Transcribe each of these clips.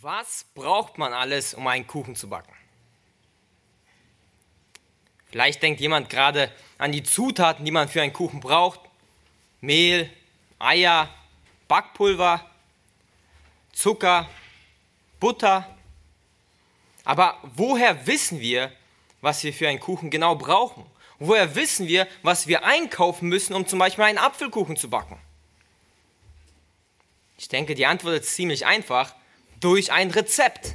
Was braucht man alles, um einen Kuchen zu backen? Vielleicht denkt jemand gerade an die Zutaten, die man für einen Kuchen braucht. Mehl, Eier, Backpulver, Zucker, Butter. Aber woher wissen wir, was wir für einen Kuchen genau brauchen? Woher wissen wir, was wir einkaufen müssen, um zum Beispiel einen Apfelkuchen zu backen? Ich denke, die Antwort ist ziemlich einfach. Durch ein Rezept.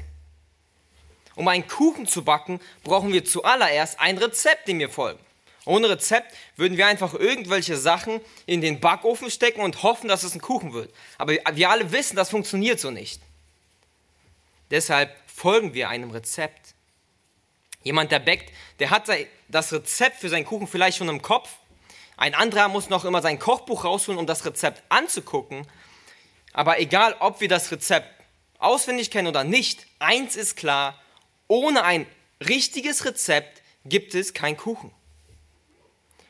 Um einen Kuchen zu backen, brauchen wir zuallererst ein Rezept, dem wir folgen. Ohne Rezept würden wir einfach irgendwelche Sachen in den Backofen stecken und hoffen, dass es ein Kuchen wird. Aber wir alle wissen, das funktioniert so nicht. Deshalb folgen wir einem Rezept. Jemand, der backt, der hat das Rezept für seinen Kuchen vielleicht schon im Kopf. Ein anderer muss noch immer sein Kochbuch rausholen, um das Rezept anzugucken. Aber egal, ob wir das Rezept auswendig kennen oder nicht, eins ist klar, ohne ein richtiges Rezept gibt es keinen Kuchen.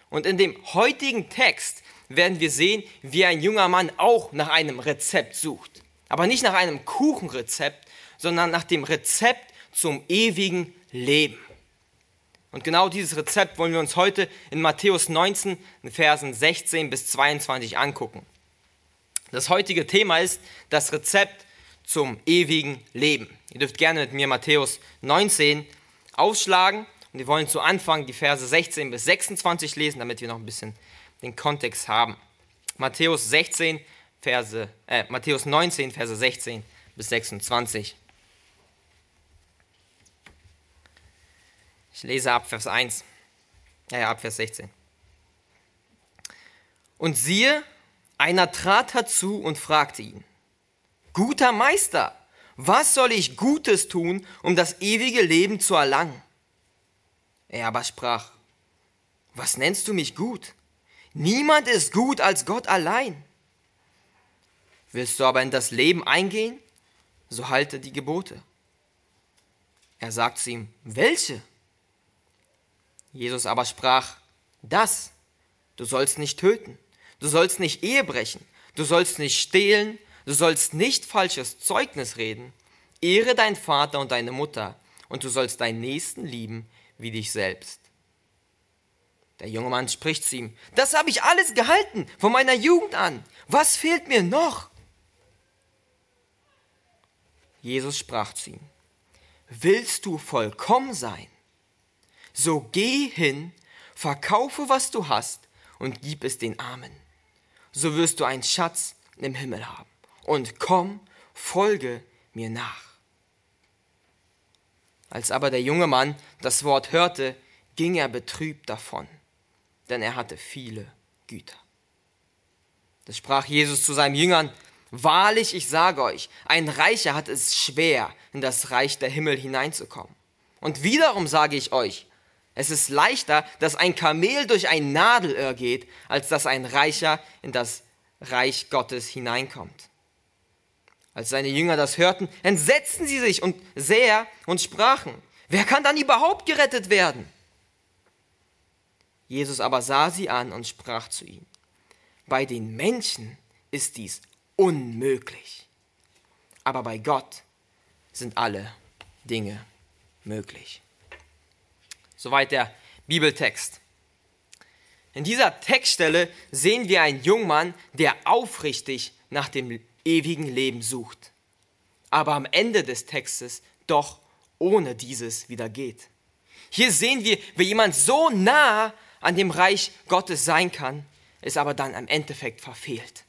Und in dem heutigen Text werden wir sehen, wie ein junger Mann auch nach einem Rezept sucht. Aber nicht nach einem Kuchenrezept, sondern nach dem Rezept zum ewigen Leben. Und genau dieses Rezept wollen wir uns heute in Matthäus 19, in Versen 16 bis 22 angucken. Das heutige Thema ist das Rezept zum ewigen Leben. Ihr dürft gerne mit mir Matthäus 19 aufschlagen und wir wollen zu Anfang die Verse 16 bis 26 lesen, damit wir noch ein bisschen den Kontext haben. Matthäus 16 Verse äh, Matthäus 19 Verse 16 bis 26. Ich lese ab Vers 1. Ja, ja, ab Vers 16. Und siehe, einer trat herzu und fragte ihn, Guter Meister, was soll ich Gutes tun, um das ewige Leben zu erlangen? Er aber sprach, was nennst du mich gut? Niemand ist gut als Gott allein. Willst du aber in das Leben eingehen, so halte die Gebote. Er sagt zu ihm, welche? Jesus aber sprach, das, du sollst nicht töten, Du sollst nicht Ehe brechen. Du sollst nicht stehlen. Du sollst nicht falsches Zeugnis reden. Ehre deinen Vater und deine Mutter. Und du sollst deinen Nächsten lieben wie dich selbst. Der junge Mann spricht zu ihm, das habe ich alles gehalten von meiner Jugend an. Was fehlt mir noch? Jesus sprach zu ihm, willst du vollkommen sein? So geh hin, verkaufe, was du hast und gib es den Armen so wirst du einen Schatz im Himmel haben. Und komm, folge mir nach. Als aber der junge Mann das Wort hörte, ging er betrübt davon, denn er hatte viele Güter. Das sprach Jesus zu seinen Jüngern, Wahrlich, ich sage euch, ein Reicher hat es schwer, in das Reich der Himmel hineinzukommen. Und wiederum sage ich euch, es ist leichter, dass ein Kamel durch ein Nadelöhr geht, als dass ein Reicher in das Reich Gottes hineinkommt. Als seine Jünger das hörten, entsetzten sie sich und sehr und sprachen, wer kann dann überhaupt gerettet werden? Jesus aber sah sie an und sprach zu ihnen, bei den Menschen ist dies unmöglich, aber bei Gott sind alle Dinge möglich. Soweit der Bibeltext. In dieser Textstelle sehen wir einen Jungmann, der aufrichtig nach dem ewigen Leben sucht, aber am Ende des Textes doch ohne dieses wieder geht. Hier sehen wir, wie jemand so nah an dem Reich Gottes sein kann, es aber dann im Endeffekt verfehlt.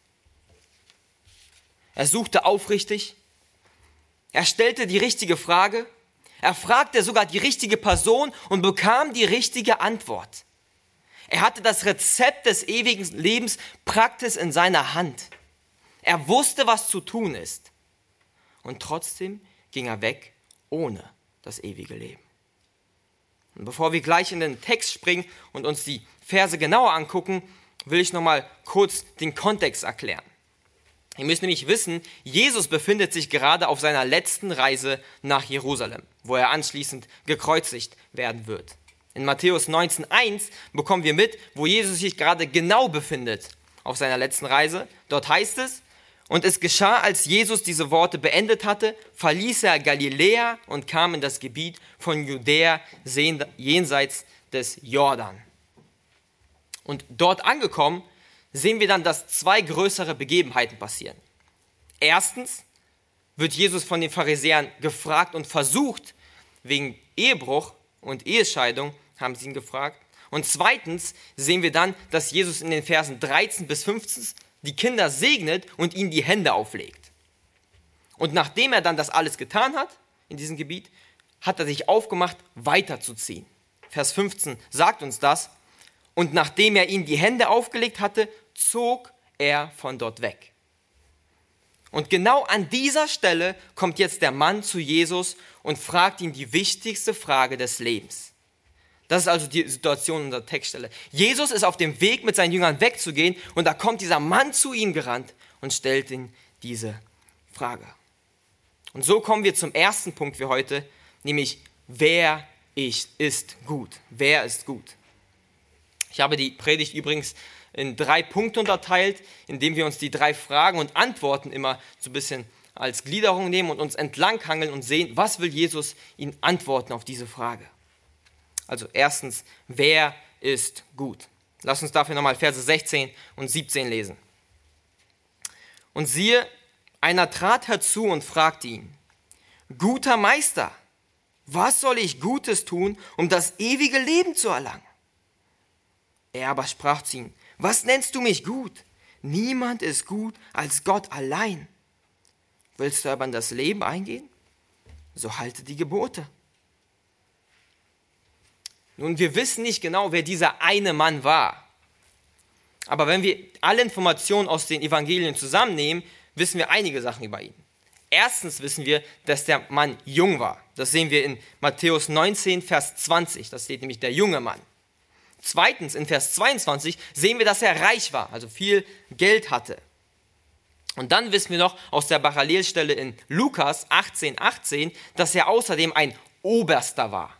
Er suchte aufrichtig, er stellte die richtige Frage, er fragte sogar die richtige Person und bekam die richtige Antwort. Er hatte das Rezept des ewigen Lebens praktisch in seiner Hand. Er wusste, was zu tun ist. Und trotzdem ging er weg ohne das ewige Leben. Und bevor wir gleich in den Text springen und uns die Verse genauer angucken, will ich nochmal kurz den Kontext erklären. Ihr müsst nämlich wissen, Jesus befindet sich gerade auf seiner letzten Reise nach Jerusalem, wo er anschließend gekreuzigt werden wird. In Matthäus 19.1 bekommen wir mit, wo Jesus sich gerade genau befindet auf seiner letzten Reise. Dort heißt es, Und es geschah, als Jesus diese Worte beendet hatte, verließ er Galiläa und kam in das Gebiet von Judäa jenseits des Jordan. Und dort angekommen, sehen wir dann, dass zwei größere Begebenheiten passieren. Erstens wird Jesus von den Pharisäern gefragt und versucht, wegen Ehebruch und Ehescheidung haben sie ihn gefragt. Und zweitens sehen wir dann, dass Jesus in den Versen 13 bis 15 die Kinder segnet und ihnen die Hände auflegt. Und nachdem er dann das alles getan hat in diesem Gebiet, hat er sich aufgemacht, weiterzuziehen. Vers 15 sagt uns das. Und nachdem er ihnen die Hände aufgelegt hatte, zog er von dort weg. Und genau an dieser Stelle kommt jetzt der Mann zu Jesus und fragt ihn die wichtigste Frage des Lebens. Das ist also die Situation der Textstelle. Jesus ist auf dem Weg, mit seinen Jüngern wegzugehen und da kommt dieser Mann zu ihm gerannt und stellt ihm diese Frage. Und so kommen wir zum ersten Punkt für heute, nämlich wer ich ist gut. Wer ist gut? Ich habe die Predigt übrigens in drei Punkte unterteilt, indem wir uns die drei Fragen und Antworten immer so ein bisschen als Gliederung nehmen und uns entlanghangeln und sehen, was will Jesus ihnen antworten auf diese Frage. Also erstens, wer ist gut? Lass uns dafür nochmal Verse 16 und 17 lesen. Und siehe, einer trat herzu und fragte ihn, guter Meister, was soll ich Gutes tun, um das ewige Leben zu erlangen? Er aber sprach zu ihm, was nennst du mich gut? Niemand ist gut als Gott allein. Willst du aber in das Leben eingehen? So halte die Gebote. Nun, wir wissen nicht genau, wer dieser eine Mann war. Aber wenn wir alle Informationen aus den Evangelien zusammennehmen, wissen wir einige Sachen über ihn. Erstens wissen wir, dass der Mann jung war. Das sehen wir in Matthäus 19, Vers 20. Das steht nämlich der junge Mann. Zweitens, in Vers 22 sehen wir, dass er reich war, also viel Geld hatte. Und dann wissen wir noch aus der Parallelstelle in Lukas 18, 18, dass er außerdem ein Oberster war.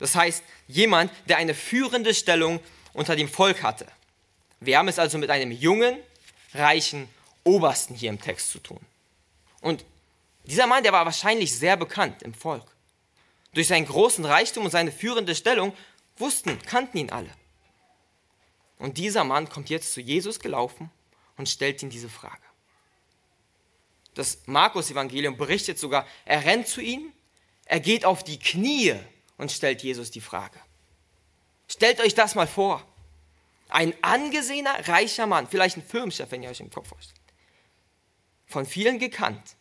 Das heißt, jemand, der eine führende Stellung unter dem Volk hatte. Wir haben es also mit einem jungen, reichen Obersten hier im Text zu tun. Und dieser Mann, der war wahrscheinlich sehr bekannt im Volk. Durch seinen großen Reichtum und seine führende Stellung wussten, kannten ihn alle. Und dieser Mann kommt jetzt zu Jesus gelaufen und stellt ihm diese Frage. Das Markus-Evangelium berichtet sogar, er rennt zu ihm, er geht auf die Knie und stellt Jesus die Frage. Stellt euch das mal vor. Ein angesehener, reicher Mann, vielleicht ein Firmenchef, wenn ihr euch im Kopf vorstellt, von vielen gekannt,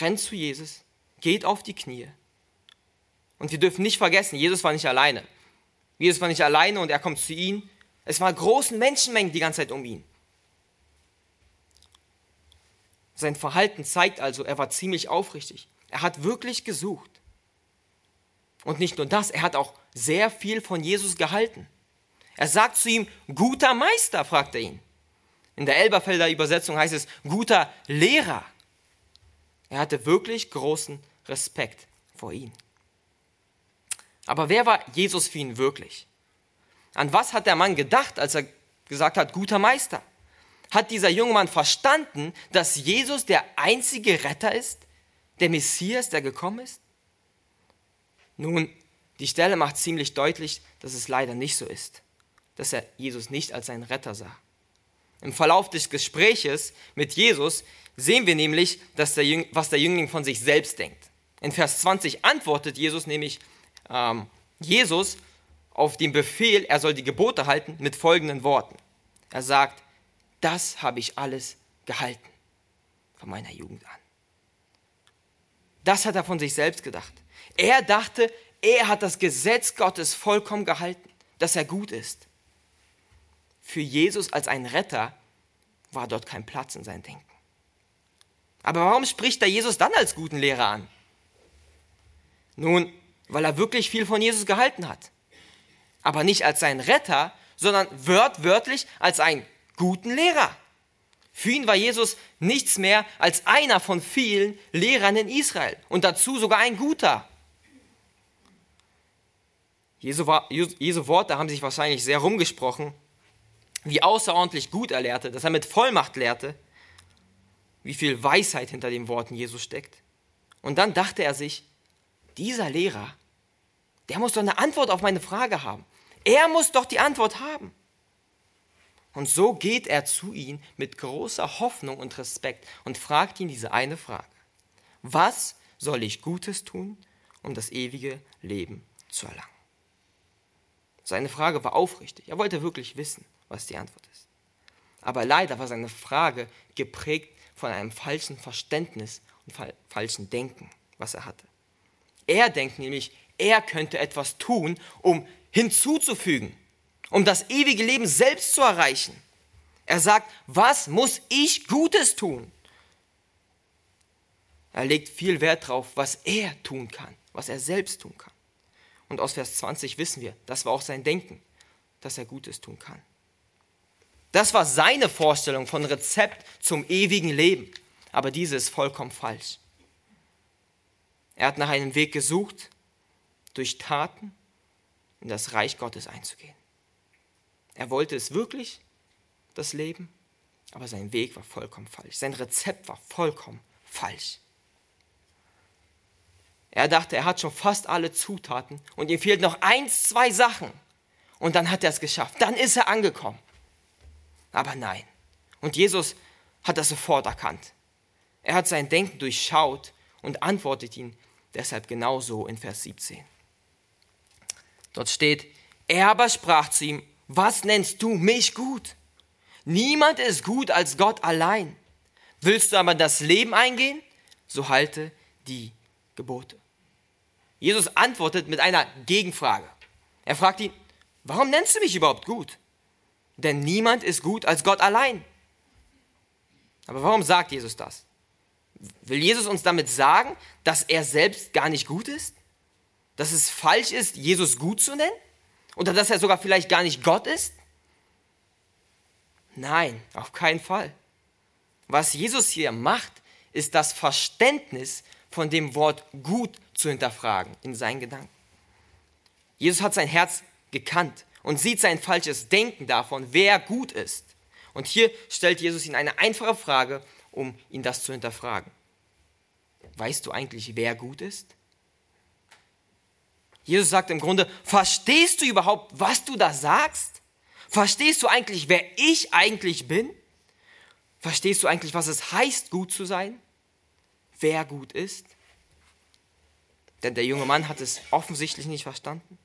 rennt zu Jesus, geht auf die Knie. Und wir dürfen nicht vergessen, Jesus war nicht alleine. Jesus war nicht alleine und er kommt zu ihnen. Es waren großen Menschenmengen die ganze Zeit um ihn. Sein Verhalten zeigt also, er war ziemlich aufrichtig. Er hat wirklich gesucht. Und nicht nur das, er hat auch sehr viel von Jesus gehalten. Er sagt zu ihm, guter Meister, fragt er ihn. In der Elberfelder Übersetzung heißt es, guter Lehrer. Er hatte wirklich großen Respekt vor ihm. Aber wer war Jesus für ihn wirklich? An was hat der Mann gedacht, als er gesagt hat, guter Meister? Hat dieser junge Mann verstanden, dass Jesus der einzige Retter ist, der Messias, der gekommen ist? Nun, die Stelle macht ziemlich deutlich, dass es leider nicht so ist, dass er Jesus nicht als seinen Retter sah. Im Verlauf des Gespräches mit Jesus sehen wir nämlich, dass der Jüng, was der Jüngling von sich selbst denkt. In Vers 20 antwortet Jesus nämlich, ähm, Jesus auf den Befehl, er soll die Gebote halten, mit folgenden Worten. Er sagt, das habe ich alles gehalten von meiner Jugend an. Das hat er von sich selbst gedacht. Er dachte, er hat das Gesetz Gottes vollkommen gehalten, dass er gut ist. Für Jesus als ein Retter war dort kein Platz in seinem Denken. Aber warum spricht er Jesus dann als guten Lehrer an? Nun, weil er wirklich viel von Jesus gehalten hat. Aber nicht als sein Retter, sondern wörtwörtlich als einen guten Lehrer. Für ihn war Jesus nichts mehr als einer von vielen Lehrern in Israel und dazu sogar ein guter. Jesu, Jesu Worte haben sich wahrscheinlich sehr rumgesprochen, wie außerordentlich gut er lehrte, dass er mit Vollmacht lehrte. wie viel Weisheit hinter den Worten Jesus steckt. Und dann dachte er sich, dieser Lehrer, der muss doch eine Antwort auf meine Frage haben. Er muss doch die Antwort haben. Und so geht er zu ihm mit großer Hoffnung und Respekt und fragt ihn diese eine Frage. Was soll ich Gutes tun, um das ewige Leben zu erlangen? Seine Frage war aufrichtig. Er wollte wirklich wissen, was die Antwort ist. Aber leider war seine Frage geprägt von einem falschen Verständnis und falschen Denken, was er hatte. Er denkt nämlich, er könnte etwas tun, um hinzuzufügen, um das ewige Leben selbst zu erreichen. Er sagt, was muss ich Gutes tun? Er legt viel Wert darauf, was er tun kann, was er selbst tun kann. Und aus Vers 20 wissen wir, das war auch sein Denken, dass er Gutes tun kann. Das war seine Vorstellung von Rezept zum ewigen Leben. Aber diese ist vollkommen falsch. Er hat nach einem Weg gesucht, durch Taten in das Reich Gottes einzugehen. Er wollte es wirklich, das Leben, aber sein Weg war vollkommen falsch. Sein Rezept war vollkommen falsch. Er dachte, er hat schon fast alle Zutaten und ihm fehlt noch eins, zwei Sachen. Und dann hat er es geschafft. Dann ist er angekommen. Aber nein. Und Jesus hat das sofort erkannt. Er hat sein Denken durchschaut und antwortet ihn deshalb genauso in Vers 17. Dort steht, er aber sprach zu ihm, was nennst du mich gut? Niemand ist gut als Gott allein. Willst du aber das Leben eingehen? So halte die Gebote. Jesus antwortet mit einer Gegenfrage. Er fragt ihn, warum nennst du mich überhaupt gut? Denn niemand ist gut als Gott allein. Aber warum sagt Jesus das? Will Jesus uns damit sagen, dass er selbst gar nicht gut ist? Dass es falsch ist, Jesus gut zu nennen? Oder dass er sogar vielleicht gar nicht Gott ist? Nein, auf keinen Fall. Was Jesus hier macht, ist das Verständnis von dem Wort gut zu hinterfragen in seinen Gedanken. Jesus hat sein Herz gekannt und sieht sein falsches Denken davon, wer gut ist. Und hier stellt Jesus ihn eine einfache Frage, um ihn das zu hinterfragen. Weißt du eigentlich, wer gut ist? Jesus sagt im Grunde, verstehst du überhaupt, was du da sagst? Verstehst du eigentlich, wer ich eigentlich bin? Verstehst du eigentlich, was es heißt, gut zu sein? Wer gut ist? Denn der junge Mann hat es offensichtlich nicht verstanden.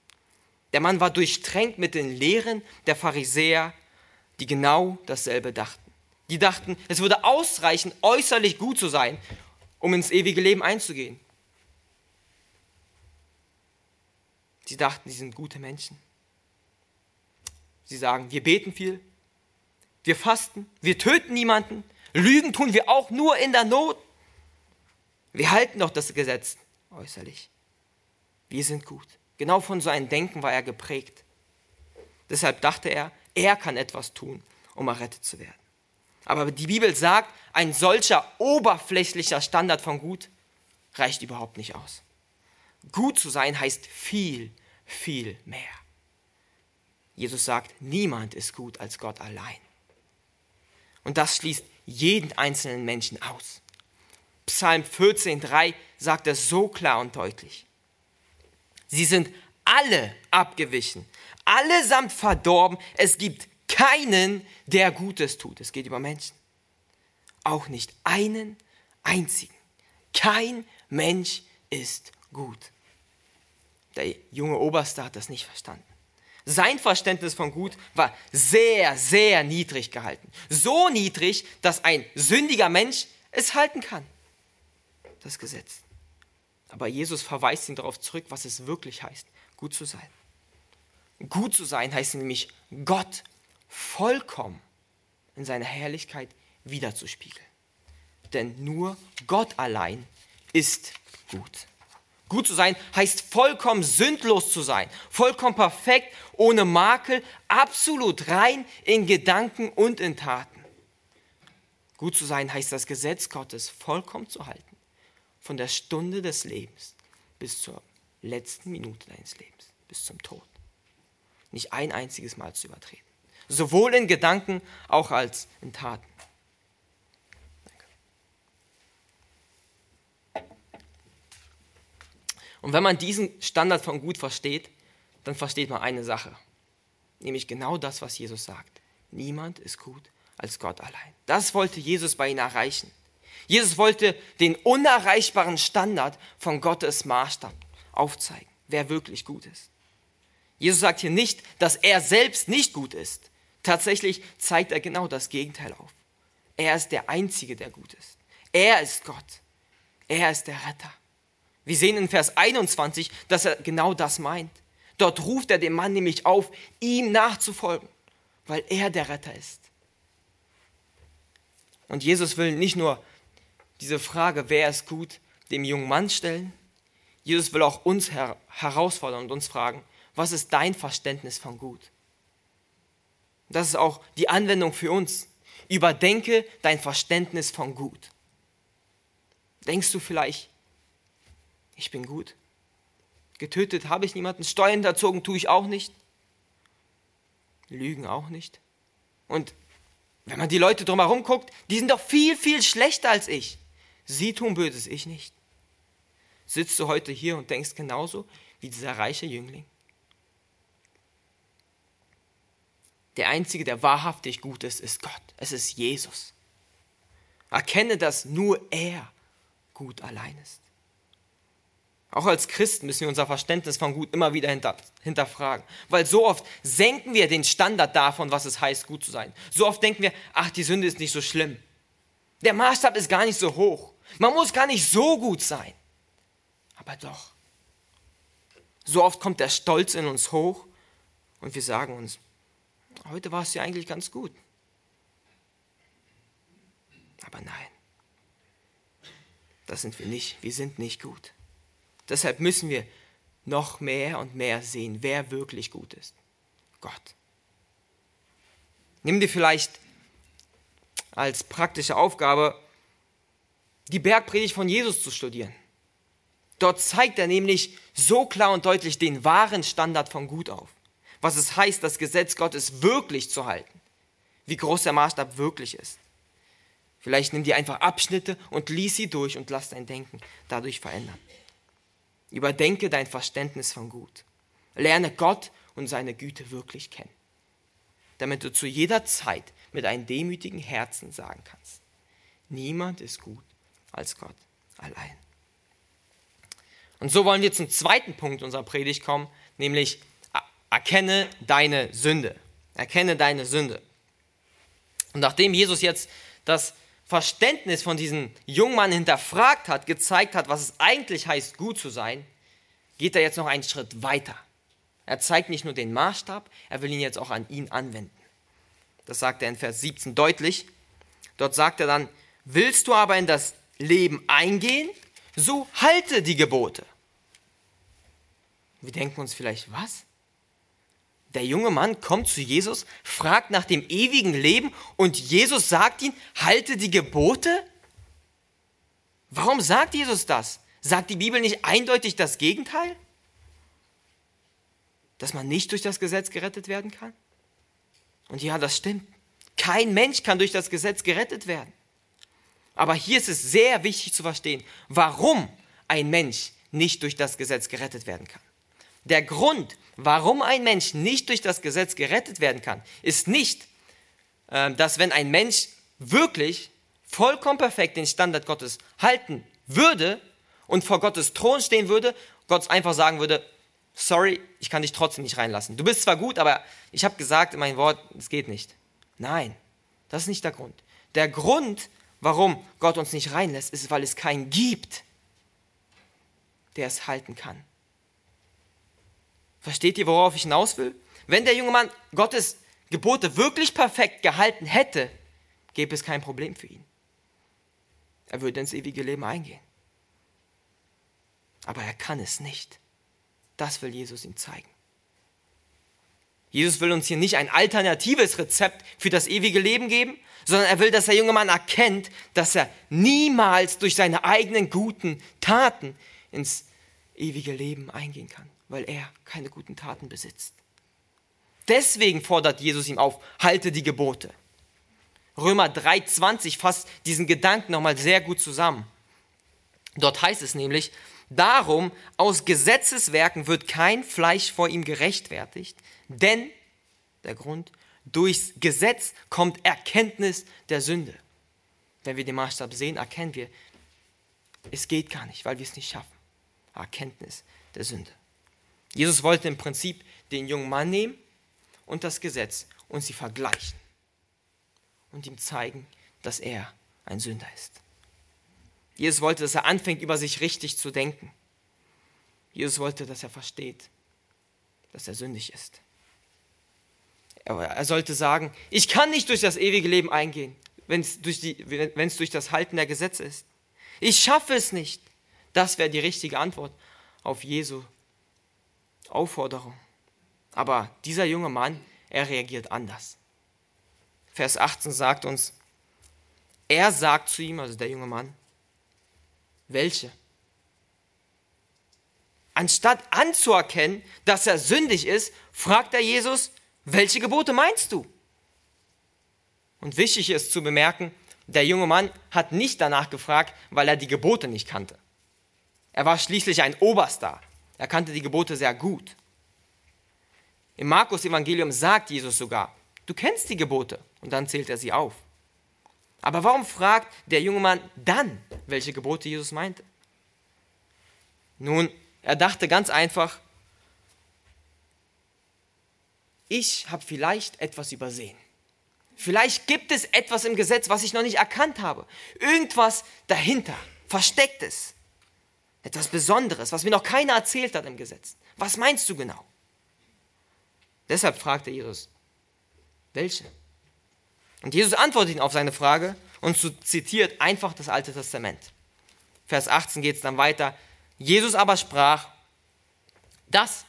Der Mann war durchtränkt mit den Lehren der Pharisäer, die genau dasselbe dachten. Die dachten, es würde ausreichen, äußerlich gut zu sein, um ins ewige Leben einzugehen. Sie dachten, sie sind gute Menschen. Sie sagen, wir beten viel, wir fasten, wir töten niemanden, Lügen tun wir auch nur in der Not. Wir halten doch das Gesetz äußerlich. Wir sind gut. Genau von so einem Denken war er geprägt. Deshalb dachte er, er kann etwas tun, um errettet zu werden. Aber die Bibel sagt, ein solcher oberflächlicher Standard von Gut reicht überhaupt nicht aus. Gut zu sein heißt viel, viel mehr. Jesus sagt, niemand ist gut als Gott allein. Und das schließt jeden einzelnen Menschen aus. Psalm 14.3 sagt es so klar und deutlich. Sie sind alle abgewichen, allesamt verdorben. Es gibt keinen, der Gutes tut. Es geht über Menschen. Auch nicht einen einzigen. Kein Mensch ist gut. Der junge Oberste hat das nicht verstanden. Sein Verständnis von gut war sehr, sehr niedrig gehalten. So niedrig, dass ein sündiger Mensch es halten kann. Das Gesetz. Aber Jesus verweist ihn darauf zurück, was es wirklich heißt, gut zu sein. Gut zu sein heißt nämlich, Gott vollkommen in seiner Herrlichkeit wiederzuspiegeln. Denn nur Gott allein ist gut. Gut zu sein heißt vollkommen sündlos zu sein, vollkommen perfekt, ohne Makel, absolut rein in Gedanken und in Taten. Gut zu sein heißt das Gesetz Gottes vollkommen zu halten von der Stunde des Lebens bis zur letzten Minute deines Lebens, bis zum Tod. Nicht ein einziges Mal zu übertreten. Sowohl in Gedanken auch als in Taten. Und wenn man diesen Standard von gut versteht, dann versteht man eine Sache, nämlich genau das, was Jesus sagt. Niemand ist gut als Gott allein. Das wollte Jesus bei ihnen erreichen. Jesus wollte den unerreichbaren Standard von Gottes Maßstab aufzeigen, wer wirklich gut ist. Jesus sagt hier nicht, dass er selbst nicht gut ist. Tatsächlich zeigt er genau das Gegenteil auf. Er ist der Einzige, der gut ist. Er ist Gott. Er ist der Retter. Wir sehen in Vers 21, dass er genau das meint. Dort ruft er den Mann nämlich auf, ihm nachzufolgen, weil er der Retter ist. Und Jesus will nicht nur diese Frage, wer ist gut, dem jungen Mann stellen. Jesus will auch uns her herausfordern und uns fragen, was ist dein Verständnis von gut? Das ist auch die Anwendung für uns. Überdenke dein Verständnis von gut. Denkst du vielleicht, ich bin gut? Getötet habe ich niemanden, Steuern hinterzogen tue ich auch nicht, Lügen auch nicht. Und wenn man die Leute drumherum guckt, die sind doch viel, viel schlechter als ich. Sie tun Böses, ich nicht. Sitzt du heute hier und denkst genauso wie dieser reiche Jüngling? Der Einzige, der wahrhaftig gut ist, ist Gott. Es ist Jesus. Erkenne, dass nur er gut allein ist. Auch als Christen müssen wir unser Verständnis von gut immer wieder hinter, hinterfragen. Weil so oft senken wir den Standard davon, was es heißt, gut zu sein. So oft denken wir, ach, die Sünde ist nicht so schlimm. Der Maßstab ist gar nicht so hoch. Man muss gar nicht so gut sein. Aber doch. So oft kommt der Stolz in uns hoch und wir sagen uns, heute war es ja eigentlich ganz gut. Aber nein, das sind wir nicht. Wir sind nicht gut. Deshalb müssen wir noch mehr und mehr sehen, wer wirklich gut ist. Gott. Nimm dir vielleicht als praktische Aufgabe, die Bergpredigt von Jesus zu studieren. Dort zeigt er nämlich so klar und deutlich den wahren Standard von Gut auf. Was es heißt, das Gesetz Gottes wirklich zu halten. Wie groß der Maßstab wirklich ist. Vielleicht nimm dir einfach Abschnitte und lies sie durch und lass dein Denken dadurch verändern. Überdenke dein Verständnis von Gut. Lerne Gott und seine Güte wirklich kennen, damit du zu jeder Zeit mit einem demütigen Herzen sagen kannst, niemand ist gut als Gott allein. Und so wollen wir zum zweiten Punkt unserer Predigt kommen, nämlich erkenne deine Sünde. Erkenne deine Sünde. Und nachdem Jesus jetzt das Verständnis von diesem jungen Mann hinterfragt hat, gezeigt hat, was es eigentlich heißt, gut zu sein, geht er jetzt noch einen Schritt weiter. Er zeigt nicht nur den Maßstab, er will ihn jetzt auch an ihn anwenden. Das sagt er in Vers 17 deutlich. Dort sagt er dann, willst du aber in das Leben eingehen, so halte die Gebote. Wir denken uns vielleicht, was? Der junge Mann kommt zu Jesus, fragt nach dem ewigen Leben und Jesus sagt ihm, halte die Gebote? Warum sagt Jesus das? Sagt die Bibel nicht eindeutig das Gegenteil? Dass man nicht durch das Gesetz gerettet werden kann? Und ja, das stimmt. Kein Mensch kann durch das Gesetz gerettet werden. Aber hier ist es sehr wichtig zu verstehen, warum ein Mensch nicht durch das Gesetz gerettet werden kann. Der Grund, warum ein Mensch nicht durch das Gesetz gerettet werden kann, ist nicht, ähm, dass wenn ein Mensch wirklich vollkommen perfekt den Standard Gottes halten würde und vor Gottes Thron stehen würde, Gott einfach sagen würde, sorry, ich kann dich trotzdem nicht reinlassen. Du bist zwar gut, aber ich habe gesagt in meinem Wort, es geht nicht. Nein, das ist nicht der Grund. Der Grund, warum Gott uns nicht reinlässt, ist, weil es keinen gibt, der es halten kann. Versteht ihr, worauf ich hinaus will? Wenn der junge Mann Gottes Gebote wirklich perfekt gehalten hätte, gäbe es kein Problem für ihn. Er würde ins ewige Leben eingehen. Aber er kann es nicht. Das will Jesus ihm zeigen. Jesus will uns hier nicht ein alternatives Rezept für das ewige Leben geben, sondern er will, dass der junge Mann erkennt, dass er niemals durch seine eigenen guten Taten ins ewige Leben eingehen kann weil er keine guten Taten besitzt. Deswegen fordert Jesus ihm auf, halte die Gebote. Römer 3,20 fasst diesen Gedanken nochmal sehr gut zusammen. Dort heißt es nämlich, darum aus Gesetzeswerken wird kein Fleisch vor ihm gerechtfertigt, denn der Grund, durchs Gesetz kommt Erkenntnis der Sünde. Wenn wir den Maßstab sehen, erkennen wir, es geht gar nicht, weil wir es nicht schaffen. Erkenntnis der Sünde. Jesus wollte im Prinzip den jungen Mann nehmen und das Gesetz und sie vergleichen und ihm zeigen, dass er ein Sünder ist. Jesus wollte, dass er anfängt, über sich richtig zu denken. Jesus wollte, dass er versteht, dass er sündig ist. Er sollte sagen, ich kann nicht durch das ewige Leben eingehen, wenn es durch, durch das Halten der Gesetze ist. Ich schaffe es nicht. Das wäre die richtige Antwort auf Jesu Aufforderung. Aber dieser junge Mann, er reagiert anders. Vers 18 sagt uns, er sagt zu ihm, also der junge Mann, welche? Anstatt anzuerkennen, dass er sündig ist, fragt er Jesus, welche Gebote meinst du? Und wichtig ist zu bemerken, der junge Mann hat nicht danach gefragt, weil er die Gebote nicht kannte. Er war schließlich ein Oberstar. Er kannte die Gebote sehr gut. Im Markus Evangelium sagt Jesus sogar, du kennst die Gebote und dann zählt er sie auf. Aber warum fragt der junge Mann dann, welche Gebote Jesus meinte? Nun, er dachte ganz einfach, ich habe vielleicht etwas übersehen. Vielleicht gibt es etwas im Gesetz, was ich noch nicht erkannt habe. Irgendwas dahinter, verstecktes. Etwas Besonderes, was mir noch keiner erzählt hat im Gesetz. Was meinst du genau? Deshalb fragte Jesus, welche? Und Jesus antwortet ihn auf seine Frage und zitiert einfach das Alte Testament. Vers 18 geht es dann weiter. Jesus aber sprach, das,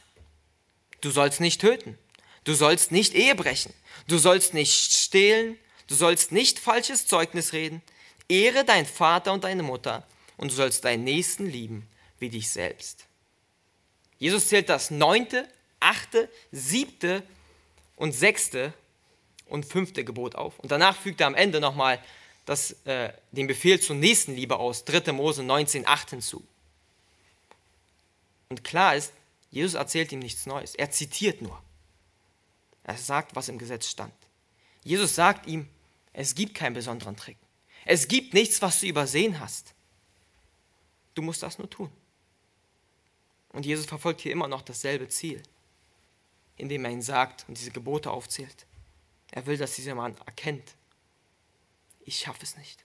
du sollst nicht töten, du sollst nicht Ehe brechen, du sollst nicht stehlen, du sollst nicht falsches Zeugnis reden, ehre dein Vater und deine Mutter und du sollst deinen Nächsten lieben wie dich selbst. Jesus zählt das neunte, achte, siebte und sechste und fünfte Gebot auf. Und danach fügt er am Ende nochmal äh, den Befehl zur Nächstenliebe aus 3. Mose 19, 8 hinzu. Und klar ist, Jesus erzählt ihm nichts Neues. Er zitiert nur. Er sagt, was im Gesetz stand. Jesus sagt ihm, es gibt keinen besonderen Trick. Es gibt nichts, was du übersehen hast. Du musst das nur tun. Und Jesus verfolgt hier immer noch dasselbe Ziel, indem er ihn sagt und diese Gebote aufzählt. Er will, dass dieser Mann erkennt, ich schaffe es nicht.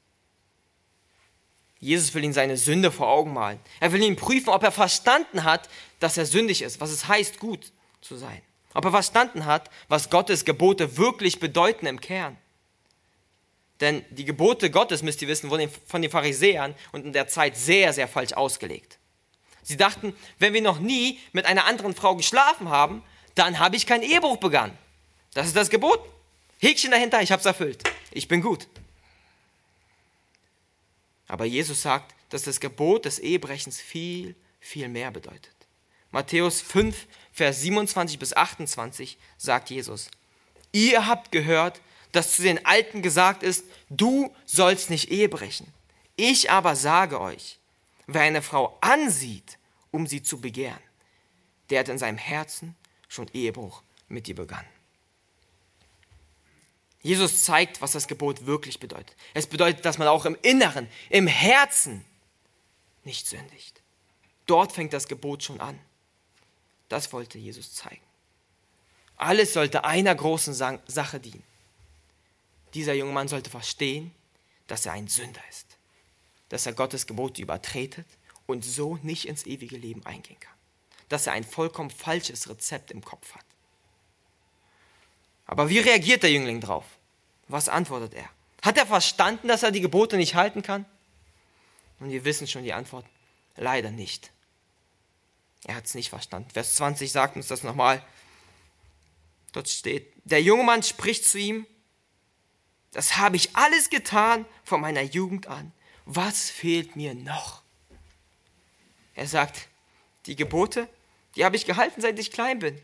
Jesus will ihm seine Sünde vor Augen malen. Er will ihn prüfen, ob er verstanden hat, dass er sündig ist, was es heißt, gut zu sein. Ob er verstanden hat, was Gottes Gebote wirklich bedeuten im Kern. Denn die Gebote Gottes, müsst ihr wissen, wurden von den Pharisäern und in der Zeit sehr, sehr falsch ausgelegt. Sie dachten, wenn wir noch nie mit einer anderen Frau geschlafen haben, dann habe ich keinen Ehebruch begangen. Das ist das Gebot. Häkchen dahinter, ich habe es erfüllt. Ich bin gut. Aber Jesus sagt, dass das Gebot des Ehebrechens viel, viel mehr bedeutet. Matthäus 5, Vers 27 bis 28 sagt Jesus, ihr habt gehört, dass zu den Alten gesagt ist, du sollst nicht Ehe brechen. Ich aber sage euch, wer eine Frau ansieht, um sie zu begehren, der hat in seinem Herzen schon Ehebruch mit ihr begangen. Jesus zeigt, was das Gebot wirklich bedeutet. Es bedeutet, dass man auch im Inneren, im Herzen nicht sündigt. Dort fängt das Gebot schon an. Das wollte Jesus zeigen. Alles sollte einer großen Sache dienen. Dieser junge Mann sollte verstehen, dass er ein Sünder ist, dass er Gottes Gebote übertretet und so nicht ins ewige Leben eingehen kann, dass er ein vollkommen falsches Rezept im Kopf hat. Aber wie reagiert der Jüngling drauf? Was antwortet er? Hat er verstanden, dass er die Gebote nicht halten kann? Und wir wissen schon die Antwort. Leider nicht. Er hat es nicht verstanden. Vers 20 sagt uns das nochmal. Dort steht, der junge Mann spricht zu ihm, das habe ich alles getan von meiner Jugend an. Was fehlt mir noch? Er sagt, die Gebote, die habe ich gehalten, seit ich klein bin.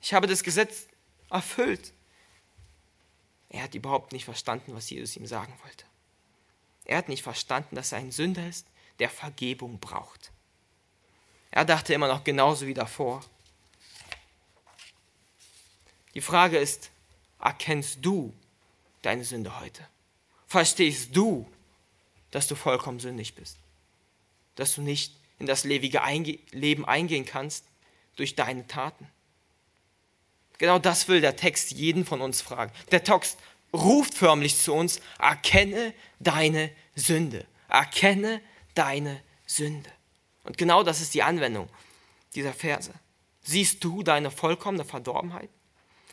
Ich habe das Gesetz erfüllt. Er hat überhaupt nicht verstanden, was Jesus ihm sagen wollte. Er hat nicht verstanden, dass er ein Sünder ist, der Vergebung braucht. Er dachte immer noch genauso wie davor. Die Frage ist, erkennst du deine Sünde heute? Verstehst du, dass du vollkommen sündig bist? Dass du nicht in das Leben eingehen kannst durch deine Taten? Genau das will der Text jeden von uns fragen. Der Text ruft förmlich zu uns, erkenne deine Sünde. Erkenne deine Sünde. Und genau das ist die Anwendung dieser Verse. Siehst du deine vollkommene Verdorbenheit?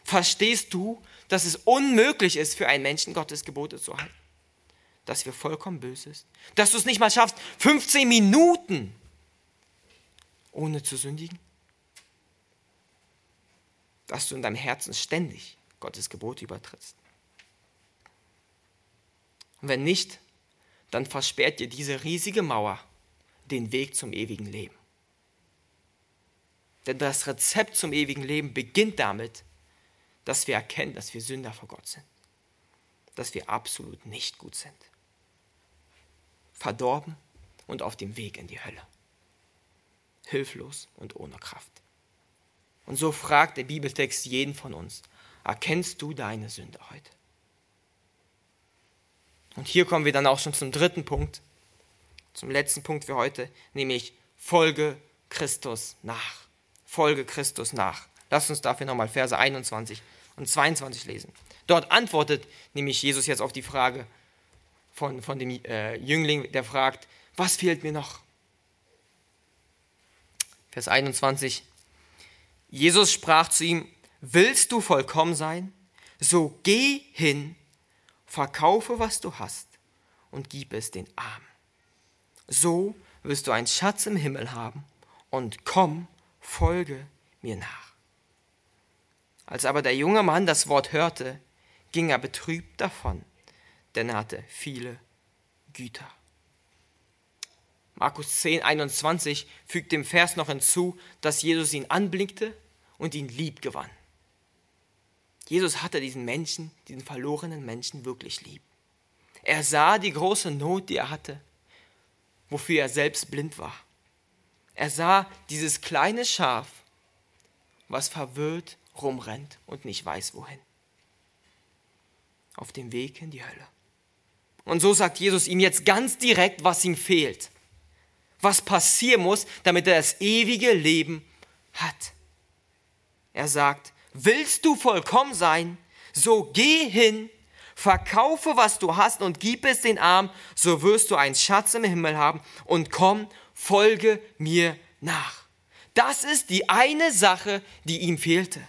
Verstehst du, dass es unmöglich ist für einen Menschen, Gottes Gebote zu halten? Dass wir vollkommen böse sind? Dass du es nicht mal schaffst, 15 Minuten ohne zu sündigen? Dass du in deinem Herzen ständig Gottes Gebote übertrittst? Und wenn nicht, dann versperrt dir diese riesige Mauer den Weg zum ewigen Leben. Denn das Rezept zum ewigen Leben beginnt damit, dass wir erkennen, dass wir Sünder vor Gott sind. Dass wir absolut nicht gut sind. Verdorben und auf dem Weg in die Hölle. Hilflos und ohne Kraft. Und so fragt der Bibeltext jeden von uns, erkennst du deine Sünde heute? Und hier kommen wir dann auch schon zum dritten Punkt, zum letzten Punkt für heute, nämlich Folge Christus nach. Folge Christus nach. Lasst uns dafür nochmal Verse 21 und 22 lesen. Dort antwortet nämlich Jesus jetzt auf die Frage von, von dem äh, Jüngling, der fragt, was fehlt mir noch? Vers 21. Jesus sprach zu ihm, willst du vollkommen sein? So geh hin, verkaufe, was du hast und gib es den Armen. So wirst du einen Schatz im Himmel haben und komm, folge mir nach. Als aber der junge Mann das Wort hörte, ging er betrübt davon, denn er hatte viele Güter. Markus 10, 21 fügt dem Vers noch hinzu, dass Jesus ihn anblickte und ihn lieb gewann. Jesus hatte diesen Menschen, diesen verlorenen Menschen wirklich lieb. Er sah die große Not, die er hatte, wofür er selbst blind war. Er sah dieses kleine Schaf, was verwirrt rumrennt und nicht weiß wohin. Auf dem Weg in die Hölle. Und so sagt Jesus ihm jetzt ganz direkt, was ihm fehlt. Was passieren muss, damit er das ewige Leben hat. Er sagt, willst du vollkommen sein, so geh hin, verkaufe, was du hast und gib es den Armen, so wirst du einen Schatz im Himmel haben und komm, folge mir nach. Das ist die eine Sache, die ihm fehlte.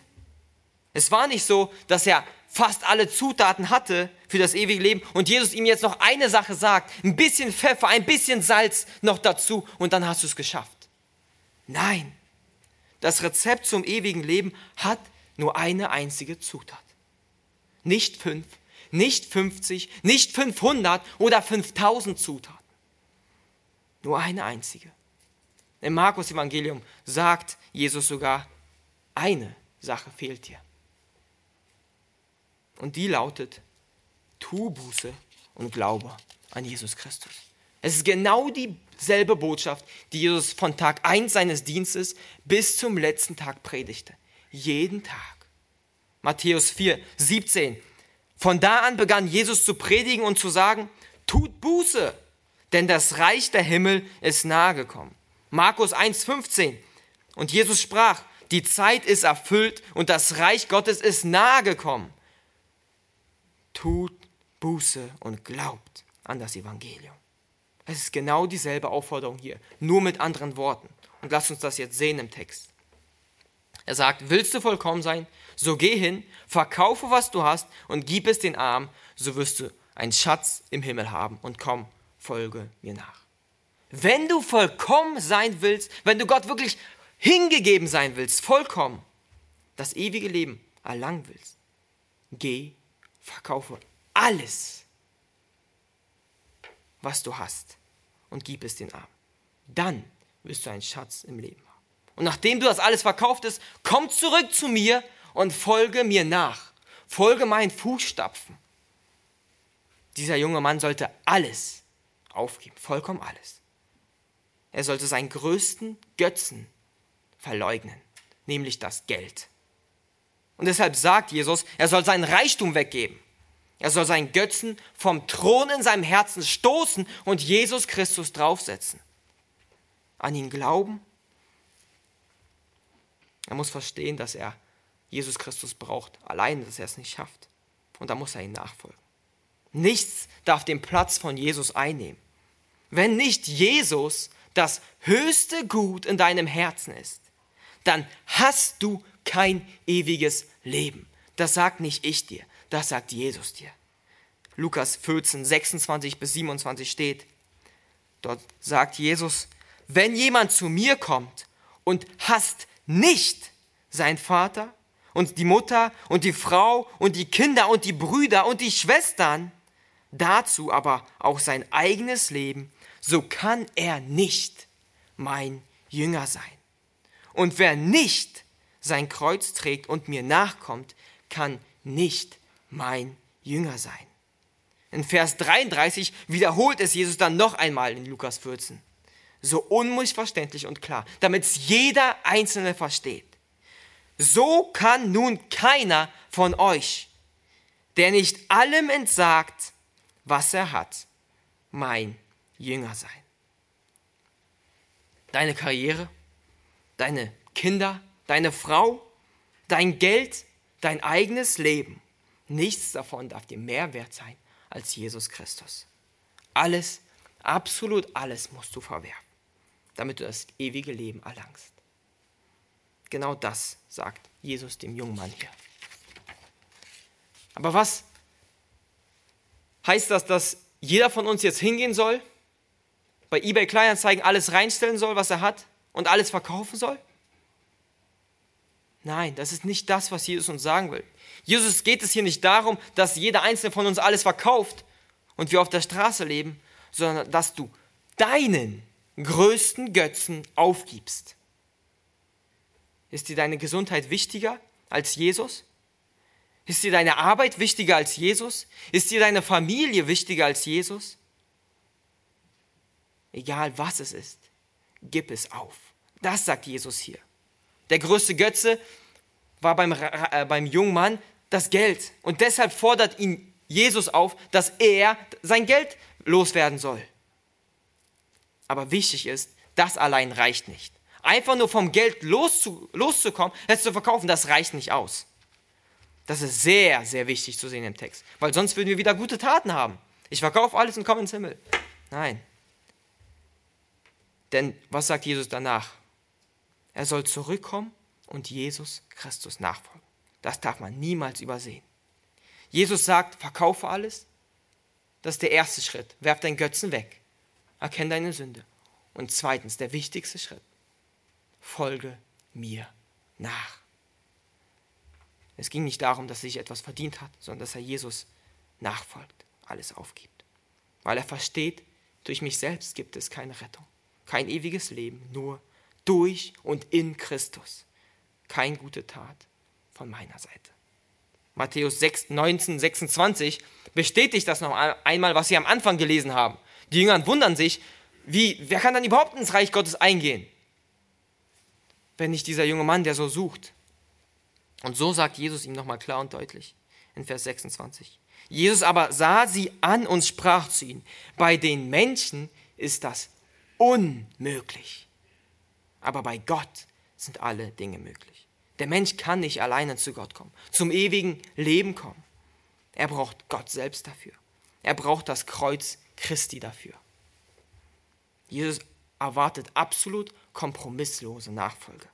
Es war nicht so, dass er fast alle Zutaten hatte für das ewige Leben und Jesus ihm jetzt noch eine Sache sagt, ein bisschen Pfeffer, ein bisschen Salz noch dazu und dann hast du es geschafft. Nein, das Rezept zum ewigen Leben hat nur eine einzige Zutat. Nicht fünf, nicht 50, nicht 500 oder 5000 Zutaten. Nur eine einzige. Im Markus Evangelium sagt Jesus sogar, eine Sache fehlt dir. Und die lautet, tu Buße und glaube an Jesus Christus. Es ist genau dieselbe Botschaft, die Jesus von Tag 1 seines Dienstes bis zum letzten Tag predigte. Jeden Tag. Matthäus 4, 17. Von da an begann Jesus zu predigen und zu sagen, tut Buße, denn das Reich der Himmel ist nahe gekommen. Markus 1, 15. Und Jesus sprach, die Zeit ist erfüllt und das Reich Gottes ist nahe gekommen tut Buße und glaubt an das Evangelium. Es ist genau dieselbe Aufforderung hier, nur mit anderen Worten. Und lasst uns das jetzt sehen im Text. Er sagt, willst du vollkommen sein, so geh hin, verkaufe, was du hast und gib es den Armen, so wirst du einen Schatz im Himmel haben und komm, folge mir nach. Wenn du vollkommen sein willst, wenn du Gott wirklich hingegeben sein willst, vollkommen, das ewige Leben erlangen willst, geh verkaufe alles, was du hast und gib es den Armen. Dann wirst du einen Schatz im Leben haben. Und nachdem du das alles verkauft hast, komm zurück zu mir und folge mir nach. Folge meinen Fußstapfen. Dieser junge Mann sollte alles aufgeben, vollkommen alles. er sollte seinen größten Götzen verleugnen, nämlich das Geld. Und deshalb sagt Jesus, er soll seinen Reichtum weggeben. Er soll seinen Götzen vom Thron in seinem Herzen stoßen und Jesus Christus draufsetzen. An ihn glauben. Er muss verstehen, dass er Jesus Christus braucht, allein, dass er es nicht schafft. Und da muss er ihm nachfolgen. Nichts darf den Platz von Jesus einnehmen. Wenn nicht Jesus das höchste Gut in deinem Herzen ist, dann hast du kein ewiges Leben. Das sagt nicht ich dir, das sagt Jesus dir. Lukas 14, 26 bis 27 steht, dort sagt Jesus, wenn jemand zu mir kommt und hasst nicht sein Vater und die Mutter und die Frau und die Kinder und die Brüder und die Schwestern, dazu aber auch sein eigenes Leben, so kann er nicht mein Jünger sein. Und wer nicht sein Kreuz trägt und mir nachkommt, kann nicht mein Jünger sein. In Vers 33 wiederholt es Jesus dann noch einmal in Lukas 14. So unmissverständlich und klar, damit es jeder Einzelne versteht. So kann nun keiner von euch, der nicht allem entsagt, was er hat, mein Jünger sein. Deine Karriere, deine Kinder, deine Frau, dein Geld, dein eigenes Leben. Nichts davon darf dir mehr wert sein als Jesus Christus. Alles, absolut alles musst du verwerfen, damit du das ewige Leben erlangst. Genau das sagt Jesus dem jungen Mann hier. Aber was heißt das, dass jeder von uns jetzt hingehen soll, bei eBay Kleinanzeigen alles reinstellen soll, was er hat und alles verkaufen soll? Nein, das ist nicht das, was Jesus uns sagen will. Jesus geht es hier nicht darum, dass jeder einzelne von uns alles verkauft und wir auf der Straße leben, sondern dass du deinen größten Götzen aufgibst. Ist dir deine Gesundheit wichtiger als Jesus? Ist dir deine Arbeit wichtiger als Jesus? Ist dir deine Familie wichtiger als Jesus? Egal was es ist, gib es auf. Das sagt Jesus hier. Der größte Götze war beim, äh, beim jungen Mann das Geld. Und deshalb fordert ihn Jesus auf, dass er sein Geld loswerden soll. Aber wichtig ist, das allein reicht nicht. Einfach nur vom Geld loszu, loszukommen, es zu verkaufen, das reicht nicht aus. Das ist sehr, sehr wichtig zu sehen im Text. Weil sonst würden wir wieder gute Taten haben. Ich verkaufe alles und komme ins Himmel. Nein. Denn was sagt Jesus danach? Er soll zurückkommen und Jesus Christus nachfolgen. Das darf man niemals übersehen. Jesus sagt, verkaufe alles. Das ist der erste Schritt. Werf deinen Götzen weg. Erkenne deine Sünde. Und zweitens, der wichtigste Schritt. Folge mir nach. Es ging nicht darum, dass er sich etwas verdient hat, sondern dass er Jesus nachfolgt, alles aufgibt. Weil er versteht, durch mich selbst gibt es keine Rettung, kein ewiges Leben, nur durch und in Christus. Keine gute Tat von meiner Seite. Matthäus 6, 19, 26 bestätigt das noch einmal, was Sie am Anfang gelesen haben. Die Jünger wundern sich, wie, wer kann dann überhaupt ins Reich Gottes eingehen? Wenn nicht dieser junge Mann, der so sucht. Und so sagt Jesus ihm nochmal klar und deutlich in Vers 26. Jesus aber sah sie an und sprach zu ihnen, bei den Menschen ist das unmöglich, aber bei Gott sind alle Dinge möglich. Der Mensch kann nicht alleine zu Gott kommen, zum ewigen Leben kommen. Er braucht Gott selbst dafür. Er braucht das Kreuz Christi dafür. Jesus erwartet absolut kompromisslose Nachfolge.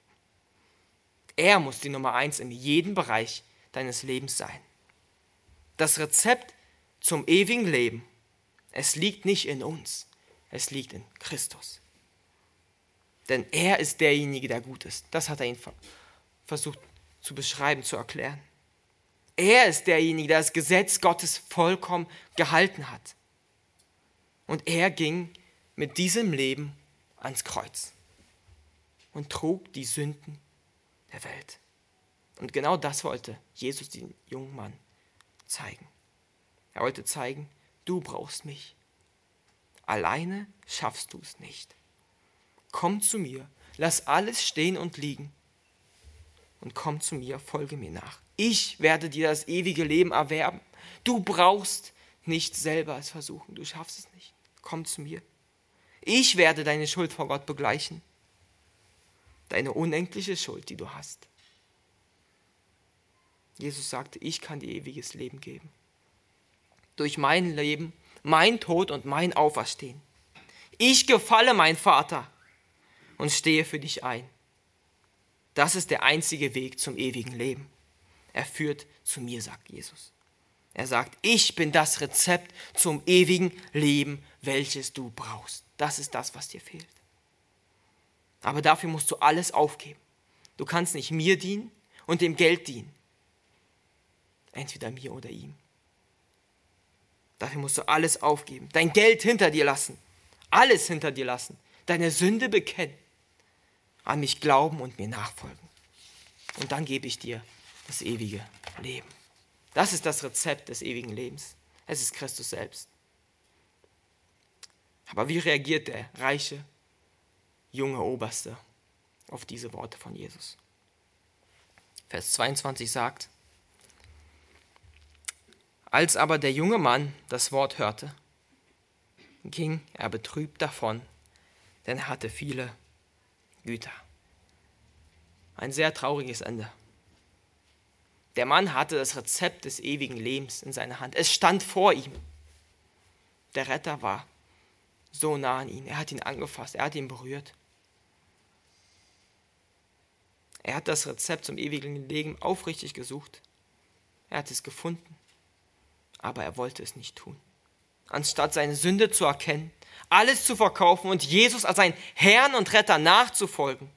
Er muss die Nummer eins in jedem Bereich deines Lebens sein. Das Rezept zum ewigen Leben, es liegt nicht in uns, es liegt in Christus. Denn er ist derjenige, der gut ist. Das hat er ihn versucht zu beschreiben, zu erklären. Er ist derjenige, der das Gesetz Gottes vollkommen gehalten hat. Und er ging mit diesem Leben ans Kreuz und trug die Sünden der Welt. Und genau das wollte Jesus den jungen Mann zeigen. Er wollte zeigen, du brauchst mich. Alleine schaffst du es nicht. Komm zu mir, lass alles stehen und liegen und komm zu mir, folge mir nach. Ich werde dir das ewige Leben erwerben. Du brauchst nicht selber es versuchen, du schaffst es nicht. Komm zu mir. Ich werde deine Schuld vor Gott begleichen. Deine unendliche Schuld, die du hast. Jesus sagte, ich kann dir ewiges Leben geben. Durch mein Leben, mein Tod und mein Auferstehen. Ich gefalle mein Vater und stehe für dich ein. Das ist der einzige Weg zum ewigen Leben. Er führt zu mir, sagt Jesus. Er sagt, ich bin das Rezept zum ewigen Leben, welches du brauchst. Das ist das, was dir fehlt. Aber dafür musst du alles aufgeben. Du kannst nicht mir dienen und dem Geld dienen. Entweder mir oder ihm. Dafür musst du alles aufgeben. Dein Geld hinter dir lassen. Alles hinter dir lassen. Deine Sünde bekennen an mich glauben und mir nachfolgen. Und dann gebe ich dir das ewige Leben. Das ist das Rezept des ewigen Lebens. Es ist Christus selbst. Aber wie reagiert der reiche, junge Oberste auf diese Worte von Jesus? Vers 22 sagt, als aber der junge Mann das Wort hörte, ging er betrübt davon, denn er hatte viele Güter. Ein sehr trauriges Ende. Der Mann hatte das Rezept des ewigen Lebens in seiner Hand. Es stand vor ihm. Der Retter war so nah an ihn. Er hat ihn angefasst, er hat ihn berührt. Er hat das Rezept zum ewigen Leben aufrichtig gesucht. Er hat es gefunden, aber er wollte es nicht tun. Anstatt seine Sünde zu erkennen, alles zu verkaufen und Jesus als sein Herrn und Retter nachzufolgen,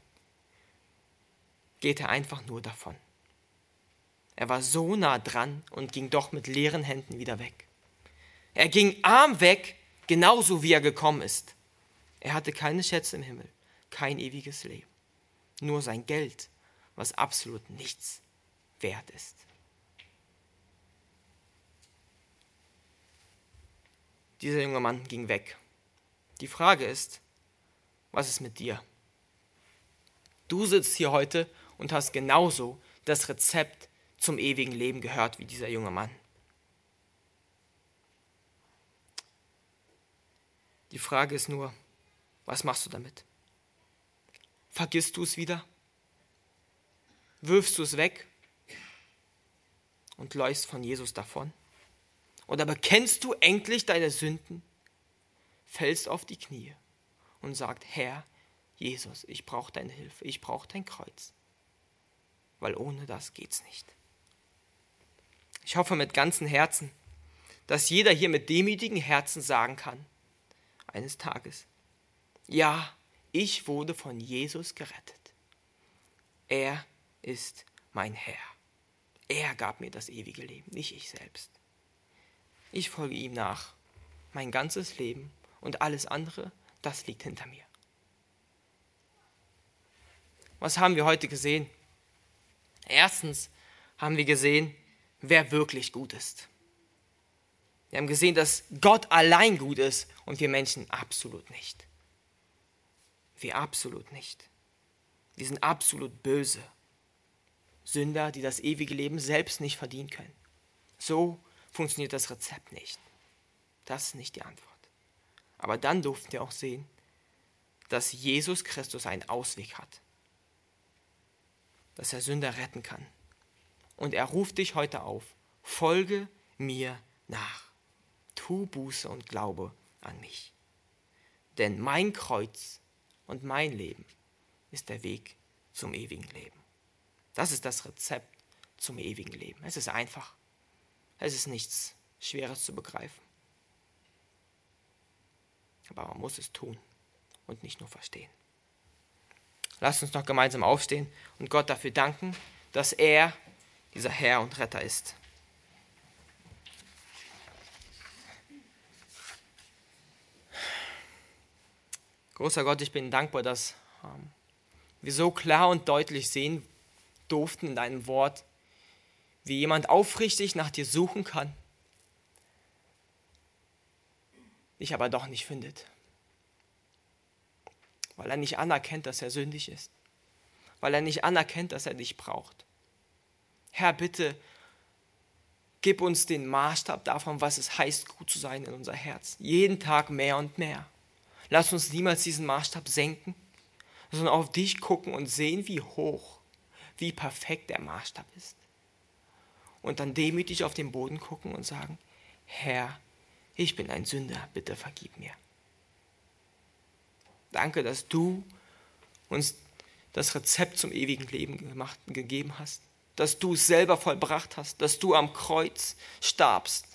geht er einfach nur davon. Er war so nah dran und ging doch mit leeren Händen wieder weg. Er ging arm weg, genauso wie er gekommen ist. Er hatte keine Schätze im Himmel, kein ewiges Leben, nur sein Geld, was absolut nichts wert ist. Dieser junge Mann ging weg die Frage ist, was ist mit dir? Du sitzt hier heute und hast genauso das Rezept zum ewigen Leben gehört wie dieser junge Mann. Die Frage ist nur, was machst du damit? Vergisst du es wieder? Wirfst du es weg und läufst von Jesus davon? Oder bekennst du endlich deine Sünden fällst auf die Knie und sagt, Herr Jesus, ich brauche deine Hilfe, ich brauche dein Kreuz, weil ohne das geht's nicht. Ich hoffe mit ganzem Herzen, dass jeder hier mit demütigen Herzen sagen kann, eines Tages, ja, ich wurde von Jesus gerettet. Er ist mein Herr. Er gab mir das ewige Leben, nicht ich selbst. Ich folge ihm nach, mein ganzes Leben und alles andere, das liegt hinter mir. Was haben wir heute gesehen? Erstens haben wir gesehen, wer wirklich gut ist. Wir haben gesehen, dass Gott allein gut ist und wir Menschen absolut nicht. Wir absolut nicht. Wir sind absolut böse. Sünder, die das ewige Leben selbst nicht verdienen können. So funktioniert das Rezept nicht. Das ist nicht die Antwort. Aber dann durften wir auch sehen, dass Jesus Christus einen Ausweg hat. Dass er Sünder retten kann. Und er ruft dich heute auf, folge mir nach. Tu Buße und glaube an mich. Denn mein Kreuz und mein Leben ist der Weg zum ewigen Leben. Das ist das Rezept zum ewigen Leben. Es ist einfach. Es ist nichts Schweres zu begreifen. Aber man muss es tun und nicht nur verstehen. Lasst uns noch gemeinsam aufstehen und Gott dafür danken, dass er dieser Herr und Retter ist. Großer Gott, ich bin dankbar, dass ähm, wir so klar und deutlich sehen durften in deinem Wort, wie jemand aufrichtig nach dir suchen kann dich aber doch nicht findet. weil er nicht anerkennt, dass er sündig ist, weil er nicht anerkennt, dass er dich braucht. Herr, bitte gib uns den Maßstab davon, was es heißt, gut zu sein in unser Herz. Jeden Tag mehr und mehr. Lass uns niemals diesen Maßstab senken, sondern auf dich gucken und sehen, wie hoch, wie perfekt der Maßstab ist. Und dann demütig auf den Boden gucken und sagen, Herr, ich bin ein Sünder, bitte vergib mir. Danke, dass du uns das Rezept zum ewigen Leben gemacht, gegeben hast, dass du es selber vollbracht hast, dass du am Kreuz starbst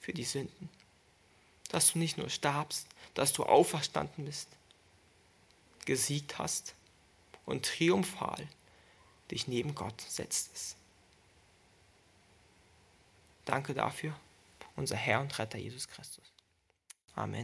für die Sünden, dass du nicht nur starbst, dass du auferstanden bist, gesiegt hast und triumphal dich neben Gott setztest. Danke dafür, unser Herr und Retter Jesus Christus. Amen.